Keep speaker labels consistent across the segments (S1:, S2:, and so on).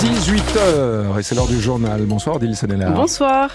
S1: 18h et c'est l'heure du journal. Bonsoir Odile.
S2: Bonsoir.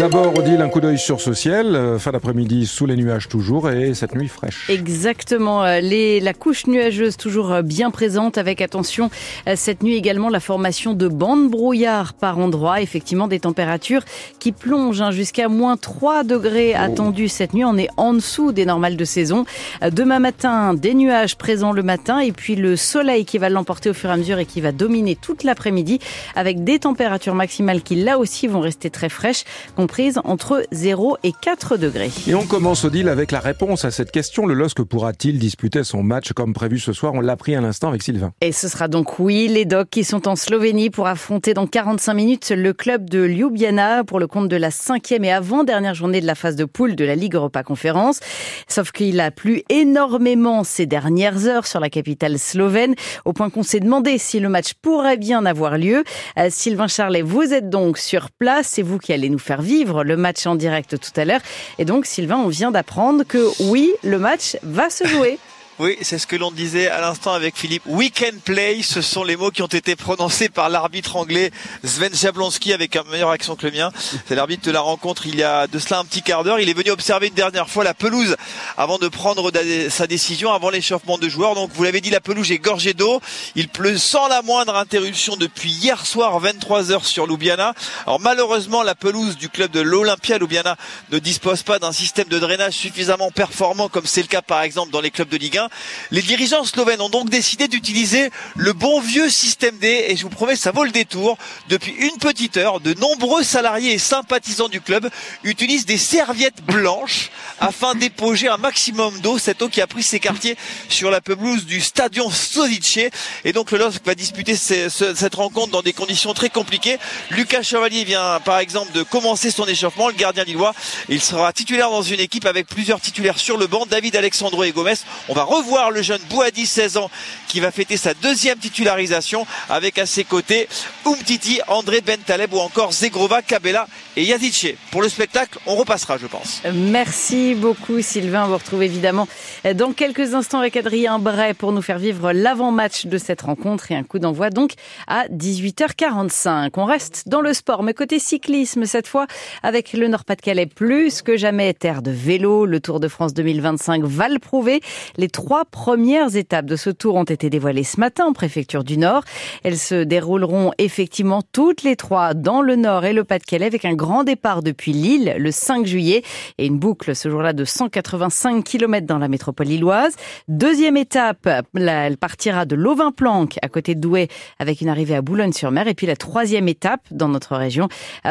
S1: D'abord, Odile, un coup d'œil sur ce ciel. Euh, fin d'après-midi, sous les nuages toujours, et cette nuit fraîche.
S2: Exactement. Euh, les, la couche nuageuse toujours euh, bien présente, avec attention, cette nuit également la formation de bandes brouillard par endroits. Effectivement, des températures qui plongent hein, jusqu'à moins 3 degrés oh. attendus cette nuit. On est en dessous des normales de saison. Demain matin, des nuages présents le matin, et puis le soleil qui va l'emporter au fur et à mesure et qui va dominer toute l'après-midi, avec des températures maximales qui là aussi vont rester très fraîches comprise entre 0 et 4 degrés.
S1: Et on commence au deal avec la réponse à cette question. Le LOSC pourra-t-il disputer son match comme prévu ce soir? On l'a pris à l'instant avec Sylvain.
S2: Et ce sera donc oui, les Docs qui sont en Slovénie pour affronter dans 45 minutes le club de Ljubljana pour le compte de la cinquième et avant-dernière journée de la phase de poule de la Ligue Europa Conférence. Sauf qu'il a plu énormément ces dernières heures sur la capitale slovène, au point qu'on s'est demandé si le match pourrait bien avoir lieu. Euh, Sylvain Charlet, vous êtes donc sur place, c'est vous qui allez nous faire vivre le match en direct tout à l'heure. Et donc, Sylvain, on vient d'apprendre que oui, le match va se jouer.
S3: Oui, c'est ce que l'on disait à l'instant avec Philippe. Weekend play, ce sont les mots qui ont été prononcés par l'arbitre anglais Sven Jablonski avec un meilleur accent que le mien. C'est l'arbitre de la rencontre il y a de cela un petit quart d'heure. Il est venu observer une dernière fois la pelouse avant de prendre sa décision, avant l'échauffement de joueurs. Donc vous l'avez dit, la pelouse est gorgée d'eau. Il pleut sans la moindre interruption depuis hier soir 23 heures sur Ljubljana. Alors malheureusement, la pelouse du club de l'Olympia Ljubljana ne dispose pas d'un système de drainage suffisamment performant comme c'est le cas par exemple dans les clubs de Ligue 1. Les dirigeants slovènes ont donc décidé d'utiliser le bon vieux système D et je vous promets ça vaut le détour. Depuis une petite heure, de nombreux salariés et sympathisants du club utilisent des serviettes blanches afin d'époger un maximum d'eau, cette eau qui a pris ses quartiers sur la pelouse du Stadion Sodice. Et donc le LOSC va disputer cette rencontre dans des conditions très compliquées. Lucas Chevalier vient par exemple de commencer son échauffement, le gardien lillois. Il sera titulaire dans une équipe avec plusieurs titulaires sur le banc, David Alexandro et Gomez. On va voir le jeune Bouadi, 16 ans, qui va fêter sa deuxième titularisation avec à ses côtés Umtiti, André Bentaleb ou encore Zegrova, Kabela et Yazice. Pour le spectacle, on repassera, je pense.
S2: Merci beaucoup, Sylvain. On vous retrouve évidemment dans quelques instants avec Adrien Bray pour nous faire vivre l'avant-match de cette rencontre et un coup d'envoi donc à 18h45. On reste dans le sport, mais côté cyclisme cette fois avec le Nord-Pas-de-Calais plus que jamais terre de vélo. Le Tour de France 2025 va le prouver. Les trois premières étapes de ce tour ont été dévoilées ce matin en préfecture du Nord. Elles se dérouleront effectivement toutes les trois dans le Nord et le Pas-de-Calais avec un grand départ depuis Lille le 5 juillet et une boucle ce jour-là de 185 km dans la métropole lilloise. Deuxième étape, elle partira de Lovin-Planck à côté de Douai avec une arrivée à Boulogne-sur-Mer et puis la troisième étape dans notre région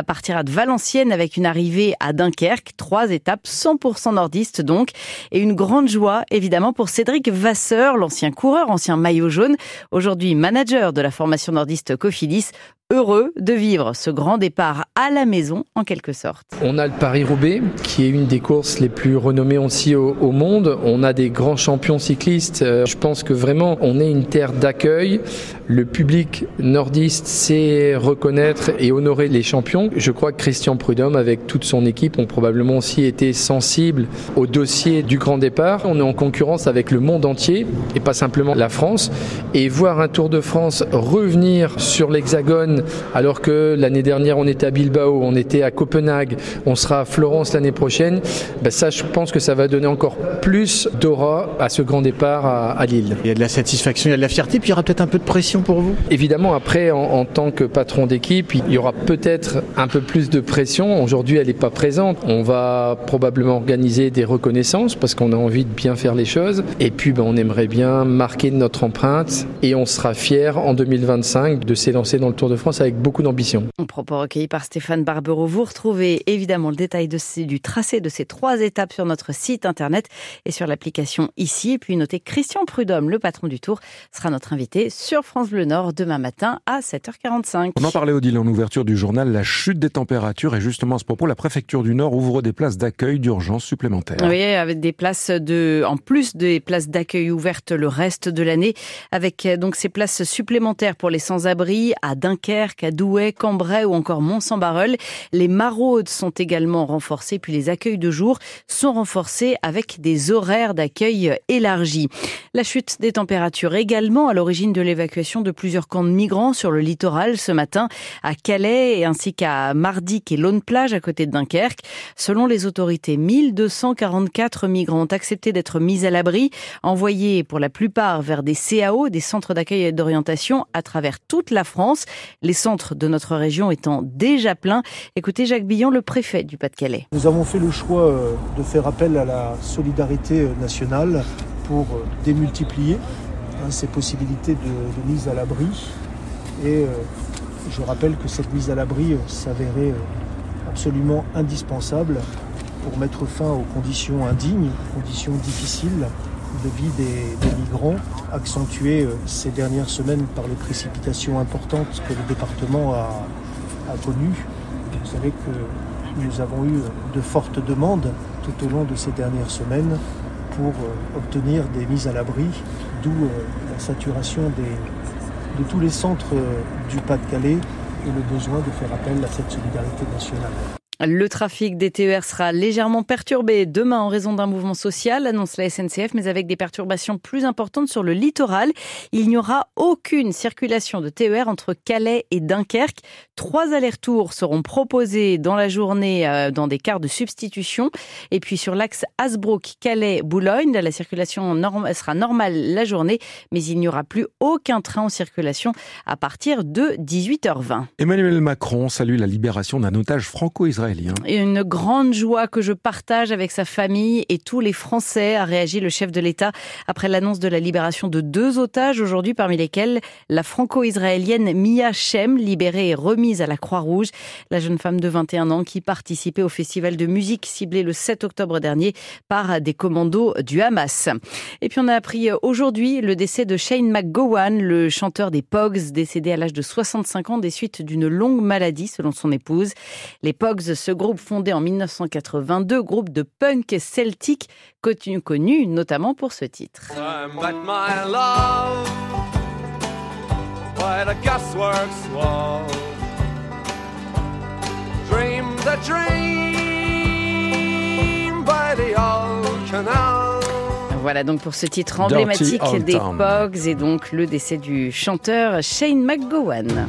S2: partira de Valenciennes avec une arrivée à Dunkerque. Trois étapes 100% nordistes donc et une grande joie évidemment pour Cédric Vasseur, l'ancien coureur, ancien maillot jaune, aujourd'hui manager de la formation nordiste Cofidis, heureux de vivre ce grand départ à la maison en quelque sorte.
S4: On a le Paris-Roubaix qui est une des courses les plus renommées aussi au, monde. On a des grands champions cyclistes. Euh, je pense que vraiment on est une terre d'accueil. Le public nordiste sait reconnaître et honorer les champions. Je crois que Christian Prudhomme avec toute son équipe ont probablement aussi été sensibles au dossier du grand départ. On est en concurrence avec le monde entier et pas simplement la France. Et voir un Tour de France revenir sur l'hexagone alors que l'année dernière on était à Bilbao, on était à Copenhague, on sera à Florence l'année prochaine, ben ça je pense que ça va donner encore plus d'aura à ce grand départ à, Lille.
S5: Il y a de la satisfaction, il y a de la fierté, puis il y aura peut-être un peu de pression pour vous
S4: Évidemment, après en, tant que patron d'équipe, il y aura peut-être un peu plus de pression. Aujourd'hui elle n'est pas présente. On va probablement organiser des reconnaissances parce qu'on a envie de bien faire les choses. Et puis ben, on aimerait bien marquer notre empreinte et on sera fier en 2025 de s'élancer dans le Tour de France avec beaucoup d'ambition.
S2: Un propos recueilli par Stéphane Barbereau. Vous retrouvez évidemment le détail de ces, du tracé de ces trois étapes sur notre site internet et sur l'application ici. Et puis notez Christian Prudhomme, le patron du Tour, sera notre invité sur France Bleu Nord demain matin à 7h45.
S1: On en parlait Odile en ouverture du journal, la chute des températures et justement à ce propos, la préfecture du Nord ouvre des places d'accueil d'urgence supplémentaires.
S2: Oui, avec des places de, en plus des places d'accueil ouvertes le reste de l'année, avec donc ces places supplémentaires pour les sans-abri à Dunkerque, à Douai, Cambrai ou encore Mont-Saint-Barreul. Les maraudes sont également renforcées, puis les accueils de jour sont renforcés avec des horaires d'accueil élargis. La chute des températures également à l'origine de l'évacuation de plusieurs camps de migrants sur le littoral ce matin à Calais ainsi qu'à Mardic et Lone Plage à côté de Dunkerque. Selon les autorités, 1244 migrants ont accepté d'être mis à l'abri, envoyés pour la plupart vers des CAO, des centres d'accueil et d'orientation à travers toute la France, les centres de notre région étant déjà pleins. Écoutez Jacques Billon, le préfet du Pas-de-Calais.
S6: Nous avons fait le choix euh, de faire appel à la solidarité euh, nationale pour euh, démultiplier hein, ces possibilités de, mise à l'abri. Et je rappelle que cette mise à l'abri s'avérait absolument indispensable pour mettre fin aux conditions indignes, conditions difficiles de vie des, migrants, accentuées ces dernières semaines par les précipitations importantes que le département a, connues. Vous savez que nous avons eu de fortes demandes tout au long de ces dernières semaines pour obtenir des mises à l'abri, d'où la saturation des, de tous les centres du Pas-de-Calais et le besoin de faire appel à cette solidarité nationale.
S2: Le trafic des TER sera légèrement perturbé demain en raison d'un mouvement social, annonce la SNCF, mais avec des perturbations plus importantes sur le littoral. Il n'y aura aucune circulation de TER entre Calais et Dunkerque. Trois allers-retours seront proposés dans la journée euh, dans des quarts de substitution. Et puis sur l'axe Hasbrook-Calais-Boulogne, la circulation sera normale la journée, mais il n'y aura plus aucun train en circulation à partir de 18h20.
S1: Emmanuel Macron salue la libération d'un otage franco-israélien.
S2: Et une grande joie que je partage avec sa famille et tous les Français, a réagi le chef de l'État après l'annonce de la libération de deux otages aujourd'hui, parmi lesquels la franco-israélienne Mia Shem, libérée et remise à la Croix-Rouge, la jeune femme de 21 ans qui participait au festival de musique ciblé le 7 octobre dernier par des commandos du Hamas. Et puis on a appris aujourd'hui le décès de Shane McGowan, le chanteur des Pogs, décédé à l'âge de 65 ans des suites d'une longue maladie selon son épouse. Les Pogs ce groupe fondé en 1982, groupe de punk celtique connu, connu notamment pour ce titre. Voilà donc pour ce titre emblématique des Pogs et donc le décès du chanteur Shane McGowan.